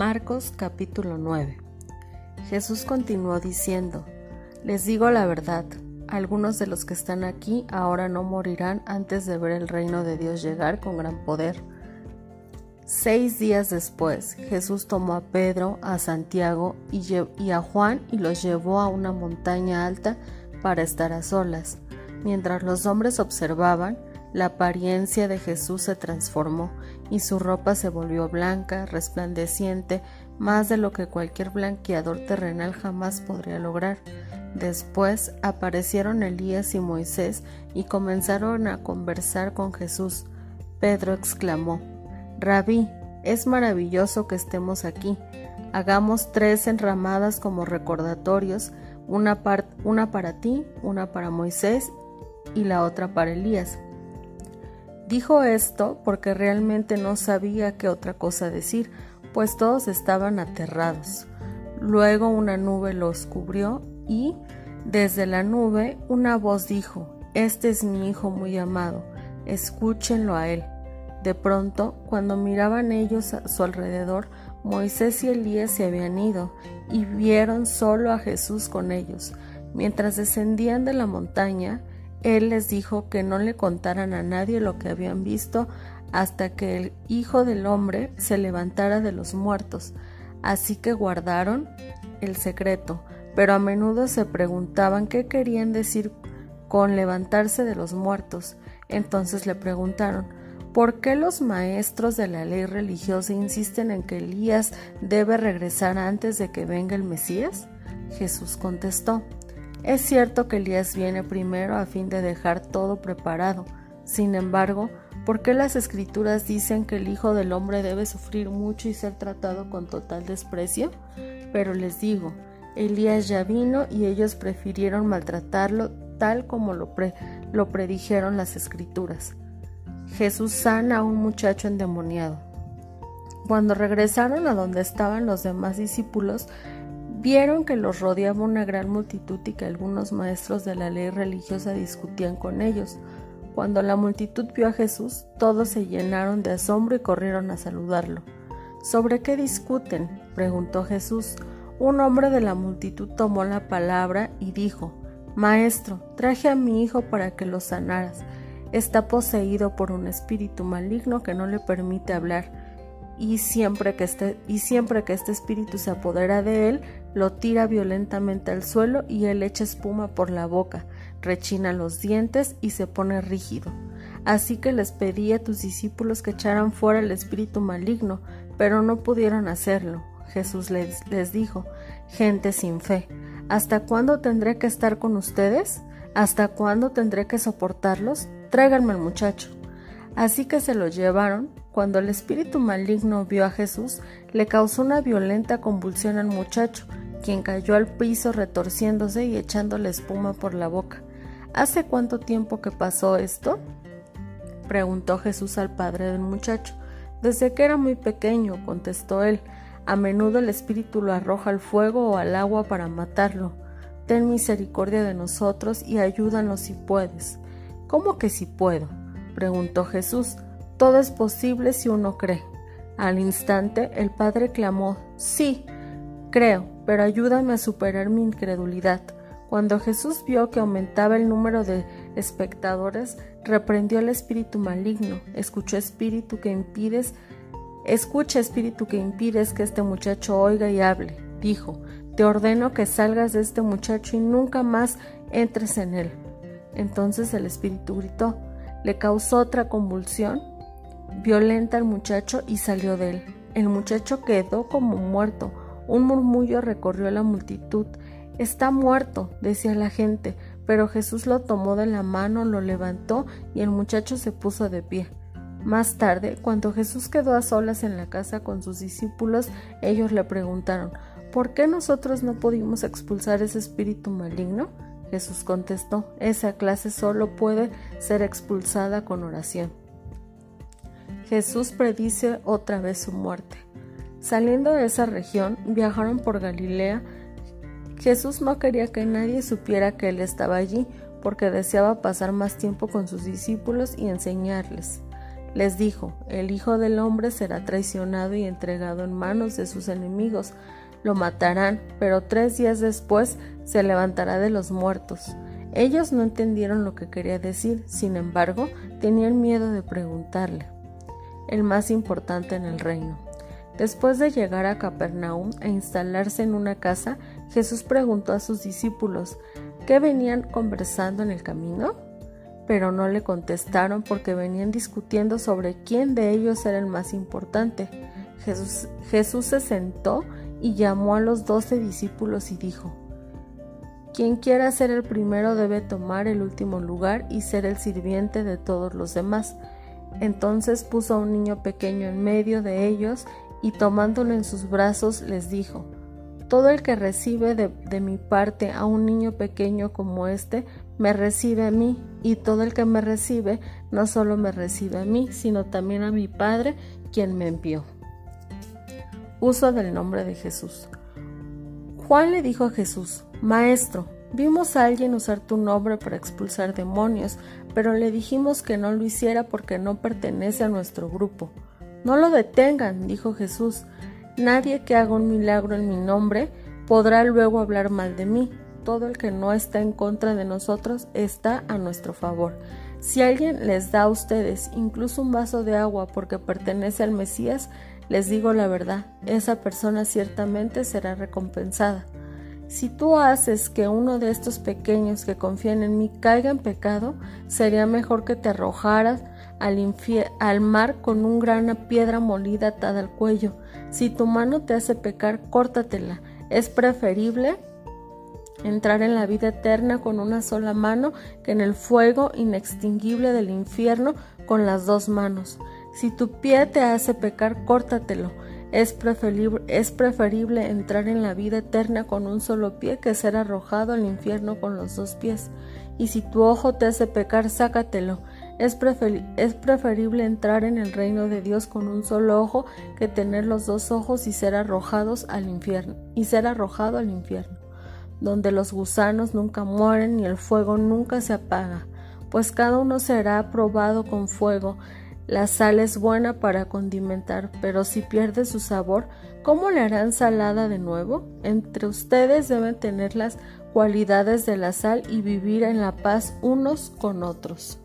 Marcos capítulo 9 Jesús continuó diciendo, Les digo la verdad, algunos de los que están aquí ahora no morirán antes de ver el reino de Dios llegar con gran poder. Seis días después, Jesús tomó a Pedro, a Santiago y, a Juan y los llevó a una montaña alta para estar a solas. Mientras los hombres observaban, la apariencia de Jesús se transformó y su ropa se volvió blanca, resplandeciente, más de lo que cualquier blanqueador terrenal jamás podría lograr. Después aparecieron Elías y Moisés y comenzaron a conversar con Jesús. Pedro exclamó, Rabí, es maravilloso que estemos aquí. Hagamos tres enramadas como recordatorios, una, una para ti, una para Moisés y la otra para Elías. Dijo esto porque realmente no sabía qué otra cosa decir, pues todos estaban aterrados. Luego una nube los cubrió y, desde la nube, una voz dijo, Este es mi Hijo muy amado, escúchenlo a él. De pronto, cuando miraban ellos a su alrededor, Moisés y Elías se habían ido y vieron solo a Jesús con ellos. Mientras descendían de la montaña, él les dijo que no le contaran a nadie lo que habían visto hasta que el Hijo del Hombre se levantara de los muertos. Así que guardaron el secreto, pero a menudo se preguntaban qué querían decir con levantarse de los muertos. Entonces le preguntaron, ¿por qué los maestros de la ley religiosa insisten en que Elías debe regresar antes de que venga el Mesías? Jesús contestó, es cierto que Elías viene primero a fin de dejar todo preparado. Sin embargo, ¿por qué las escrituras dicen que el Hijo del Hombre debe sufrir mucho y ser tratado con total desprecio? Pero les digo, Elías ya vino y ellos prefirieron maltratarlo tal como lo, lo predijeron las escrituras. Jesús sana a un muchacho endemoniado. Cuando regresaron a donde estaban los demás discípulos, Vieron que los rodeaba una gran multitud y que algunos maestros de la ley religiosa discutían con ellos. Cuando la multitud vio a Jesús, todos se llenaron de asombro y corrieron a saludarlo. ¿Sobre qué discuten? preguntó Jesús. Un hombre de la multitud tomó la palabra y dijo, Maestro, traje a mi hijo para que lo sanaras. Está poseído por un espíritu maligno que no le permite hablar y siempre que este, y siempre que este espíritu se apodera de él, lo tira violentamente al suelo y él echa espuma por la boca, rechina los dientes y se pone rígido. Así que les pedí a tus discípulos que echaran fuera el espíritu maligno, pero no pudieron hacerlo. Jesús les, les dijo, gente sin fe, ¿hasta cuándo tendré que estar con ustedes? ¿Hasta cuándo tendré que soportarlos? Tráiganme al muchacho. Así que se lo llevaron. Cuando el espíritu maligno vio a Jesús, le causó una violenta convulsión al muchacho, quien cayó al piso retorciéndose y echándole espuma por la boca. ¿Hace cuánto tiempo que pasó esto? preguntó Jesús al padre del muchacho. Desde que era muy pequeño, contestó él. A menudo el espíritu lo arroja al fuego o al agua para matarlo. Ten misericordia de nosotros y ayúdanos si puedes. ¿Cómo que si puedo? preguntó Jesús. Todo es posible si uno cree. Al instante el padre clamó, Sí, creo, pero ayúdame a superar mi incredulidad. Cuando Jesús vio que aumentaba el número de espectadores, reprendió al espíritu maligno. Escuchó espíritu que impides, escucha espíritu que impides que este muchacho oiga y hable. Dijo, te ordeno que salgas de este muchacho y nunca más entres en él. Entonces el espíritu gritó, le causó otra convulsión violenta al muchacho y salió de él. El muchacho quedó como muerto. Un murmullo recorrió la multitud. Está muerto, decía la gente, pero Jesús lo tomó de la mano, lo levantó y el muchacho se puso de pie. Más tarde, cuando Jesús quedó a solas en la casa con sus discípulos, ellos le preguntaron ¿Por qué nosotros no pudimos expulsar ese espíritu maligno? Jesús contestó, esa clase solo puede ser expulsada con oración. Jesús predice otra vez su muerte. Saliendo de esa región, viajaron por Galilea. Jesús no quería que nadie supiera que él estaba allí, porque deseaba pasar más tiempo con sus discípulos y enseñarles. Les dijo, el Hijo del Hombre será traicionado y entregado en manos de sus enemigos. Lo matarán, pero tres días después se levantará de los muertos. Ellos no entendieron lo que quería decir, sin embargo, tenían miedo de preguntarle. El más importante en el reino. Después de llegar a Capernaum e instalarse en una casa, Jesús preguntó a sus discípulos, ¿qué venían conversando en el camino? Pero no le contestaron porque venían discutiendo sobre quién de ellos era el más importante. Jesús, Jesús se sentó y llamó a los doce discípulos y dijo, quien quiera ser el primero debe tomar el último lugar y ser el sirviente de todos los demás. Entonces puso a un niño pequeño en medio de ellos y tomándolo en sus brazos les dijo, Todo el que recibe de, de, mi parte a un niño pequeño como este, me recibe a mí, y todo el que me recibe no solo me recibe a mí, sino también a mi Padre, quien me envió. Uso del nombre de Jesús. Juan le dijo a Jesús, Maestro, vimos a alguien usar tu nombre para expulsar demonios, pero le dijimos que no lo hiciera porque no pertenece a nuestro grupo. No lo detengan, dijo Jesús. Nadie que haga un milagro en mi nombre podrá luego hablar mal de mí. Todo el que no está en contra de nosotros está a nuestro favor. Si alguien les da a ustedes incluso un vaso de agua porque pertenece al Mesías, les digo la verdad, esa persona ciertamente será recompensada. Si tú haces que uno de estos pequeños que confían en mí caiga en pecado, sería mejor que te arrojaras al, al mar con una gran piedra molida atada al cuello. Si tu mano te hace pecar, córtatela. Es preferible entrar en la vida eterna con una sola mano que en el fuego inextinguible del infierno con las dos manos. Si tu pie te hace pecar, córtatelo. Es preferible, es preferible, entrar en la vida eterna con un solo pie que ser arrojado al infierno con los dos pies. Y si tu ojo te hace pecar, sácatelo. Es, preferible entrar en el reino de Dios con un solo ojo que tener los dos ojos y ser arrojados al infierno y ser arrojado al infierno, donde los gusanos nunca mueren y el fuego nunca se apaga, pues cada uno será probado con fuego. La sal es buena para condimentar, pero si pierde su sabor, ¿cómo le harán salada de nuevo? Entre ustedes deben tener las cualidades de la sal y vivir en la paz unos con otros.